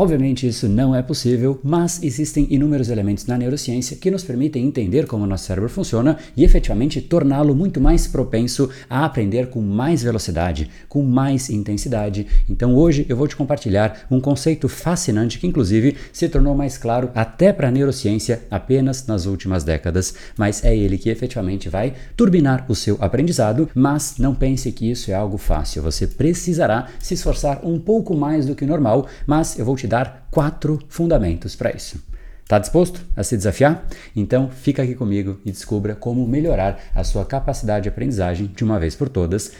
Obviamente isso não é possível, mas existem inúmeros elementos na neurociência que nos permitem entender como o nosso cérebro funciona e efetivamente torná-lo muito mais propenso a aprender com mais velocidade, com mais intensidade. Então hoje eu vou te compartilhar um conceito fascinante que inclusive se tornou mais claro até para a neurociência apenas nas últimas décadas, mas é ele que efetivamente vai turbinar o seu aprendizado, mas não pense que isso é algo fácil. Você precisará se esforçar um pouco mais do que normal, mas eu vou te dar quatro fundamentos para isso. Está disposto a se desafiar? Então fica aqui comigo e descubra como melhorar a sua capacidade de aprendizagem de uma vez por todas.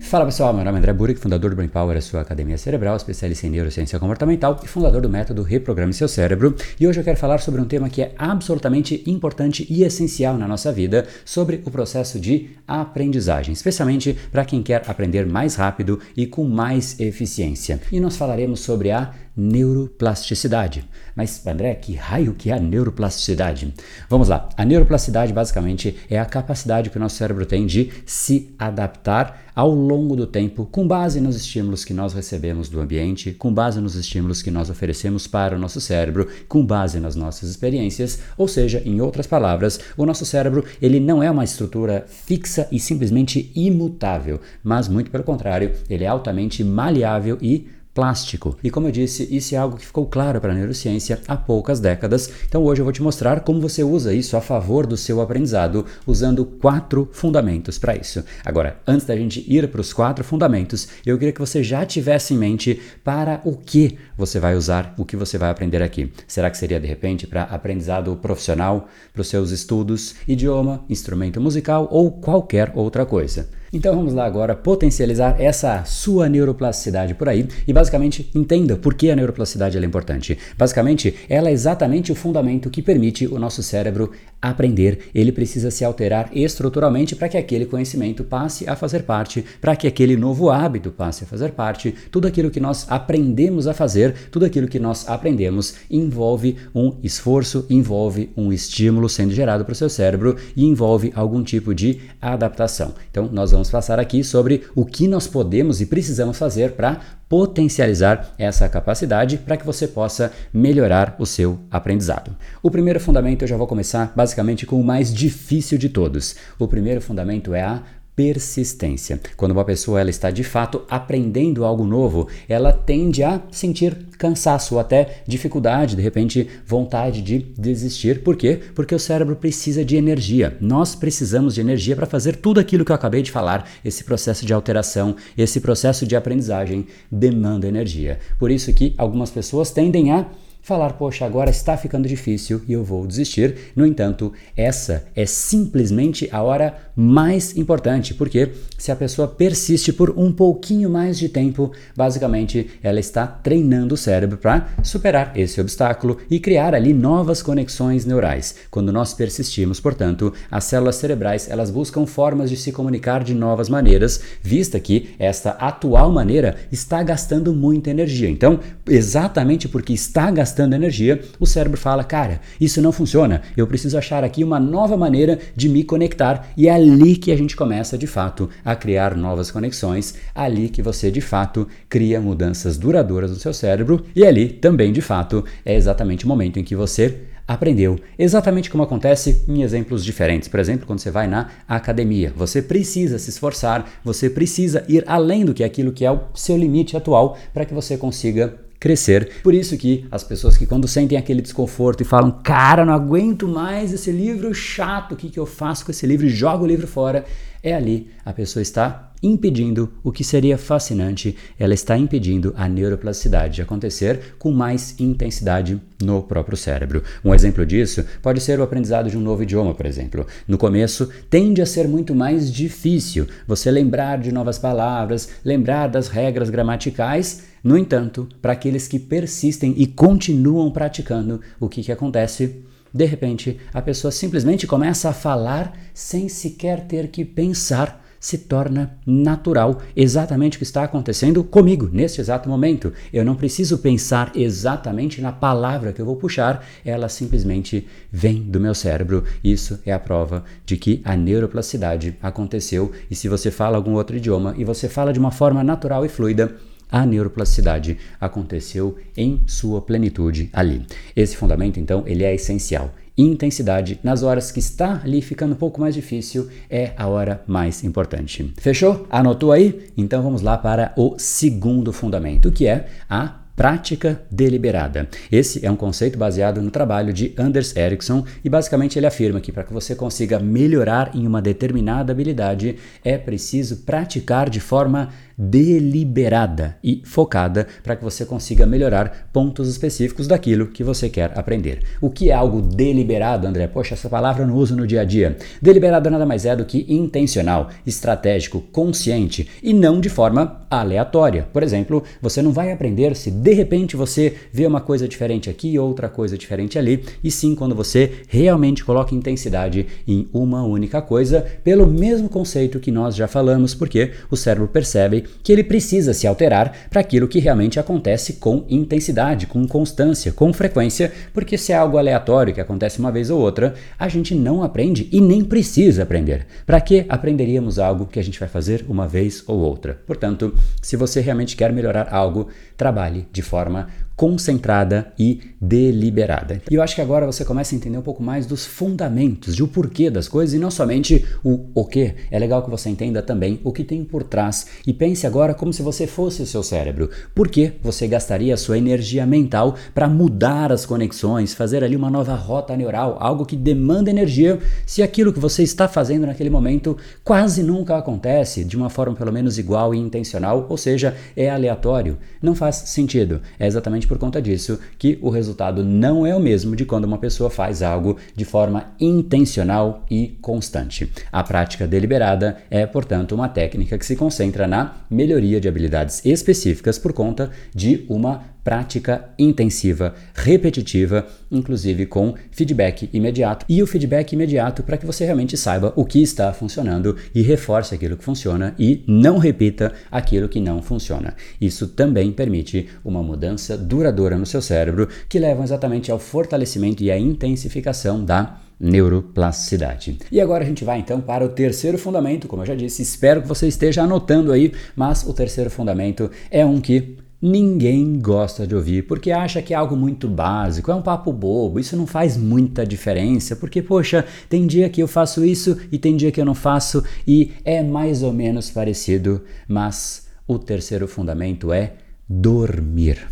Fala pessoal, meu nome é André Burek, fundador do Brain Power, a sua academia cerebral, especialista em neurociência comportamental e fundador do método Reprograme Seu Cérebro. E hoje eu quero falar sobre um tema que é absolutamente importante e essencial na nossa vida, sobre o processo de aprendizagem, especialmente para quem quer aprender mais rápido e com mais eficiência. E nós falaremos sobre a neuroplasticidade. Mas, André, que raio que é a neuroplasticidade? Vamos lá. A neuroplasticidade, basicamente, é a capacidade que o nosso cérebro tem de se adaptar ao longo do tempo, com base nos estímulos que nós recebemos do ambiente, com base nos estímulos que nós oferecemos para o nosso cérebro, com base nas nossas experiências, ou seja, em outras palavras, o nosso cérebro, ele não é uma estrutura fixa e simplesmente imutável, mas muito pelo contrário, ele é altamente maleável e plástico. E como eu disse, isso é algo que ficou claro para a neurociência há poucas décadas. Então hoje eu vou te mostrar como você usa isso a favor do seu aprendizado, usando quatro fundamentos para isso. Agora, antes da gente ir para os quatro fundamentos, eu queria que você já tivesse em mente para o que você vai usar, o que você vai aprender aqui. Será que seria de repente para aprendizado profissional, para os seus estudos, idioma, instrumento musical ou qualquer outra coisa? Então vamos lá agora potencializar essa sua neuroplasticidade por aí e basicamente entenda por que a neuroplasticidade é importante. Basicamente, ela é exatamente o fundamento que permite o nosso cérebro aprender. Ele precisa se alterar estruturalmente para que aquele conhecimento passe a fazer parte, para que aquele novo hábito passe a fazer parte. Tudo aquilo que nós aprendemos a fazer, tudo aquilo que nós aprendemos envolve um esforço, envolve um estímulo sendo gerado para o seu cérebro e envolve algum tipo de adaptação. Então, nós vamos vamos passar aqui sobre o que nós podemos e precisamos fazer para potencializar essa capacidade para que você possa melhorar o seu aprendizado. O primeiro fundamento eu já vou começar basicamente com o mais difícil de todos. O primeiro fundamento é a persistência. Quando uma pessoa ela está de fato aprendendo algo novo, ela tende a sentir cansaço ou até dificuldade, de repente vontade de desistir. Por quê? Porque o cérebro precisa de energia. Nós precisamos de energia para fazer tudo aquilo que eu acabei de falar. Esse processo de alteração, esse processo de aprendizagem demanda energia. Por isso que algumas pessoas tendem a falar, poxa, agora está ficando difícil e eu vou desistir. No entanto, essa é simplesmente a hora mais importante, porque se a pessoa persiste por um pouquinho mais de tempo, basicamente ela está treinando o cérebro para superar esse obstáculo e criar ali novas conexões neurais. Quando nós persistimos, portanto, as células cerebrais elas buscam formas de se comunicar de novas maneiras, vista que esta atual maneira está gastando muita energia. Então, exatamente porque está gastando gastando energia, o cérebro fala: cara, isso não funciona, eu preciso achar aqui uma nova maneira de me conectar. E é ali que a gente começa de fato a criar novas conexões, ali que você de fato cria mudanças duradouras no seu cérebro, e ali também de fato é exatamente o momento em que você aprendeu. Exatamente como acontece em exemplos diferentes. Por exemplo, quando você vai na academia, você precisa se esforçar, você precisa ir além do que aquilo que é o seu limite atual para que você consiga crescer. Por isso que as pessoas que quando sentem aquele desconforto e falam, cara, não aguento mais esse livro chato, o que, que eu faço com esse livro? E jogo o livro fora. É ali a pessoa está impedindo o que seria fascinante, ela está impedindo a neuroplasticidade de acontecer com mais intensidade no próprio cérebro. Um exemplo disso pode ser o aprendizado de um novo idioma, por exemplo. No começo, tende a ser muito mais difícil você lembrar de novas palavras, lembrar das regras gramaticais. No entanto, para aqueles que persistem e continuam praticando, o que, que acontece? De repente, a pessoa simplesmente começa a falar sem sequer ter que pensar se torna natural, exatamente o que está acontecendo comigo neste exato momento. Eu não preciso pensar exatamente na palavra que eu vou puxar, ela simplesmente vem do meu cérebro. Isso é a prova de que a neuroplasticidade aconteceu. E se você fala algum outro idioma e você fala de uma forma natural e fluida, a neuroplasticidade aconteceu em sua plenitude ali. Esse fundamento, então, ele é essencial intensidade nas horas que está ali ficando um pouco mais difícil é a hora mais importante. Fechou? Anotou aí? Então vamos lá para o segundo fundamento, que é a prática deliberada. Esse é um conceito baseado no trabalho de Anders Ericsson e basicamente ele afirma que para que você consiga melhorar em uma determinada habilidade é preciso praticar de forma deliberada e focada para que você consiga melhorar pontos específicos daquilo que você quer aprender. O que é algo deliberado, André? Poxa, essa palavra eu não uso no dia a dia. Deliberado nada mais é do que intencional, estratégico, consciente e não de forma aleatória. Por exemplo, você não vai aprender se de repente você vê uma coisa diferente aqui e outra coisa diferente ali, e sim quando você realmente coloca intensidade em uma única coisa, pelo mesmo conceito que nós já falamos, porque o cérebro percebe que ele precisa se alterar para aquilo que realmente acontece com intensidade, com constância, com frequência, porque se é algo aleatório que acontece uma vez ou outra, a gente não aprende e nem precisa aprender. Para que aprenderíamos algo que a gente vai fazer uma vez ou outra? Portanto, se você realmente quer melhorar algo, trabalhe de forma concentrada e deliberada. E eu acho que agora você começa a entender um pouco mais dos fundamentos, de o porquê das coisas e não somente o o que. É legal que você entenda também o que tem por trás e pense agora como se você fosse o seu cérebro. Por que você gastaria a sua energia mental para mudar as conexões, fazer ali uma nova rota neural, algo que demanda energia, se aquilo que você está fazendo naquele momento quase nunca acontece de uma forma pelo menos igual e intencional, ou seja, é aleatório. Não faz sentido. É exatamente por conta disso que o resultado não é o mesmo de quando uma pessoa faz algo de forma intencional e constante. A prática deliberada é, portanto, uma técnica que se concentra na melhoria de habilidades específicas por conta de uma prática intensiva, repetitiva, inclusive com feedback imediato. E o feedback imediato para que você realmente saiba o que está funcionando e reforce aquilo que funciona e não repita aquilo que não funciona. Isso também permite uma mudança duradoura no seu cérebro que leva exatamente ao fortalecimento e à intensificação da neuroplasticidade. E agora a gente vai então para o terceiro fundamento, como eu já disse, espero que você esteja anotando aí, mas o terceiro fundamento é um que ninguém gosta de ouvir porque acha que é algo muito básico, é um papo bobo, isso não faz muita diferença, porque, poxa, tem dia que eu faço isso e tem dia que eu não faço e é mais ou menos parecido, mas o terceiro fundamento é dormir.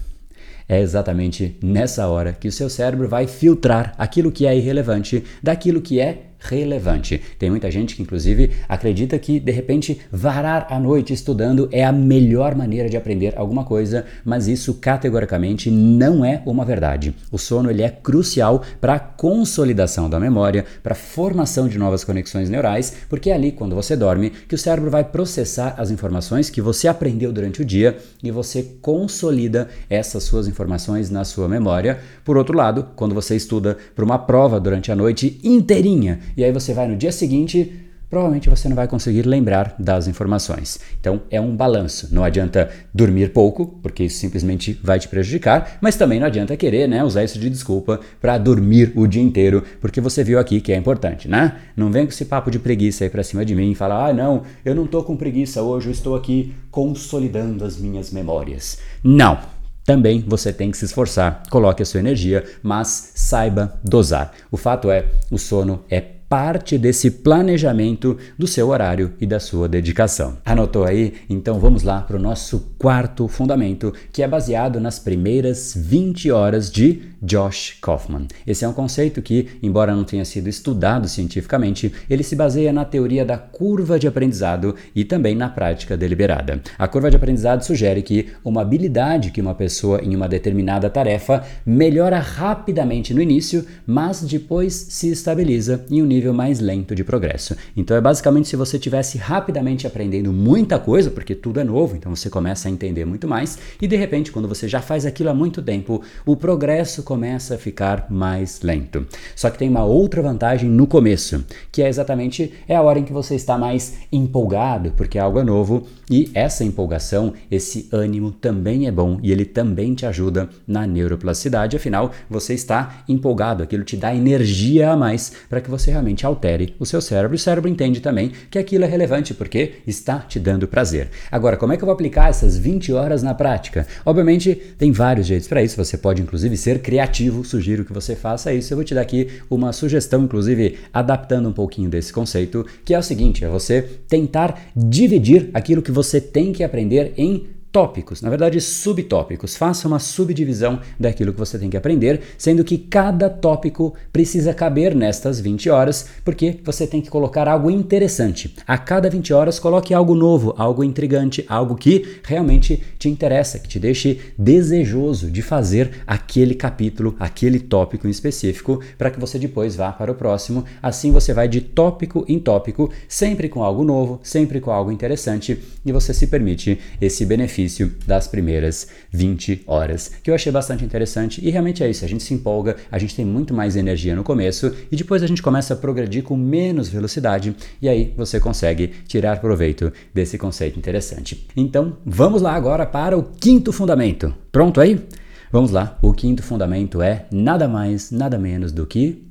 É exatamente nessa hora que o seu cérebro vai filtrar aquilo que é irrelevante daquilo que é relevante. Tem muita gente que, inclusive, acredita que de repente varar a noite estudando é a melhor maneira de aprender alguma coisa, mas isso categoricamente não é uma verdade. O sono ele é crucial para a consolidação da memória, para a formação de novas conexões neurais, porque é ali, quando você dorme, que o cérebro vai processar as informações que você aprendeu durante o dia e você consolida essas suas informações na sua memória. Por outro lado, quando você estuda para uma prova durante a noite inteirinha, e aí você vai no dia seguinte, provavelmente você não vai conseguir lembrar das informações. Então é um balanço. Não adianta dormir pouco, porque isso simplesmente vai te prejudicar, mas também não adianta querer né, usar isso de desculpa para dormir o dia inteiro, porque você viu aqui que é importante, né? Não vem com esse papo de preguiça aí para cima de mim e falar: ah, não, eu não estou com preguiça hoje, eu estou aqui consolidando as minhas memórias. Não! Também você tem que se esforçar, coloque a sua energia, mas saiba dosar. O fato é, o sono é parte desse planejamento do seu horário e da sua dedicação. Anotou aí? Então vamos lá para o nosso quarto fundamento, que é baseado nas primeiras 20 horas de Josh Kaufman. Esse é um conceito que, embora não tenha sido estudado cientificamente, ele se baseia na teoria da curva de aprendizado e também na prática deliberada. A curva de aprendizado sugere que uma habilidade que uma pessoa em uma determinada tarefa melhora rapidamente no início, mas depois se estabiliza em um nível mais lento de progresso. Então é basicamente se você tivesse rapidamente aprendendo muita coisa, porque tudo é novo, então você começa a entender muito mais e de repente, quando você já faz aquilo há muito tempo, o progresso começa a ficar mais lento. Só que tem uma outra vantagem no começo, que é exatamente é a hora em que você está mais empolgado, porque é algo novo e essa empolgação, esse ânimo também é bom e ele também te ajuda na neuroplasticidade, afinal, você está empolgado, aquilo te dá energia a mais para que você realmente altere o seu cérebro. O cérebro entende também que aquilo é relevante porque está te dando prazer. Agora, como é que eu vou aplicar essas 20 horas na prática? Obviamente, tem vários jeitos para isso, você pode inclusive ser criativo, sugiro que você faça isso. Eu vou te dar aqui uma sugestão, inclusive adaptando um pouquinho desse conceito, que é o seguinte: é você tentar dividir aquilo que você tem que aprender em tópicos, na verdade subtópicos. Faça uma subdivisão daquilo que você tem que aprender, sendo que cada tópico precisa caber nestas 20 horas, porque você tem que colocar algo interessante. A cada 20 horas, coloque algo novo, algo intrigante, algo que realmente te interessa, que te deixe desejoso de fazer aquele capítulo, aquele tópico em específico, para que você depois vá para o próximo. Assim você vai de tópico em tópico, sempre com algo novo, sempre com algo interessante, e você se permite esse benefício benefício das primeiras 20 horas, que eu achei bastante interessante e realmente é isso, a gente se empolga, a gente tem muito mais energia no começo e depois a gente começa a progredir com menos velocidade e aí você consegue tirar proveito desse conceito interessante. Então, vamos lá agora para o quinto fundamento. Pronto aí? Vamos lá. O quinto fundamento é nada mais, nada menos do que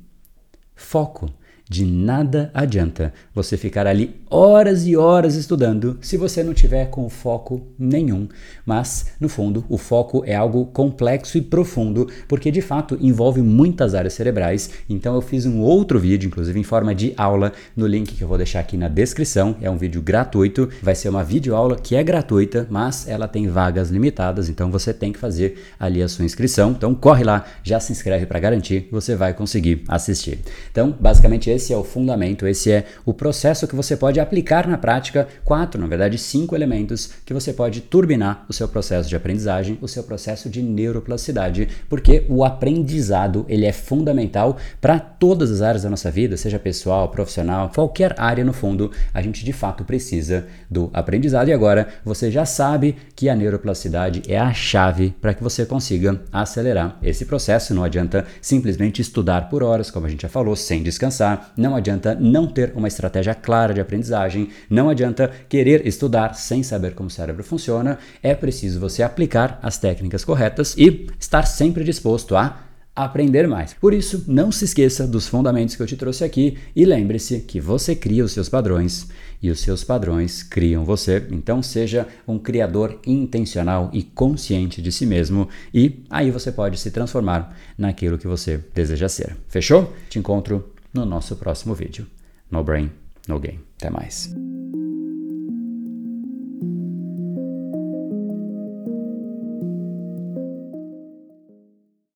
foco. De nada adianta você ficar ali horas e horas estudando se você não tiver com foco nenhum. Mas, no fundo, o foco é algo complexo e profundo, porque de fato envolve muitas áreas cerebrais. Então eu fiz um outro vídeo, inclusive em forma de aula, no link que eu vou deixar aqui na descrição. É um vídeo gratuito, vai ser uma videoaula que é gratuita, mas ela tem vagas limitadas, então você tem que fazer ali a sua inscrição. Então corre lá, já se inscreve para garantir você vai conseguir assistir. Então, basicamente esse é o fundamento, esse é o processo que você pode aplicar na prática, quatro, na verdade, cinco elementos que você pode turbinar o seu processo de aprendizagem, o seu processo de neuroplasticidade, porque o aprendizado ele é fundamental para todas as áreas da nossa vida, seja pessoal, profissional, qualquer área no fundo, a gente de fato precisa do aprendizado. E agora você já sabe que a neuroplasticidade é a chave para que você consiga acelerar esse processo. Não adianta simplesmente estudar por horas, como a gente já falou, sem descansar não adianta não ter uma estratégia clara de aprendizagem, não adianta querer estudar sem saber como o cérebro funciona, é preciso você aplicar as técnicas corretas e estar sempre disposto a aprender mais. Por isso, não se esqueça dos fundamentos que eu te trouxe aqui e lembre-se que você cria os seus padrões e os seus padrões criam você. Então, seja um criador intencional e consciente de si mesmo e aí você pode se transformar naquilo que você deseja ser. Fechou? Te encontro no nosso próximo vídeo. No Brain, No Game. Até mais.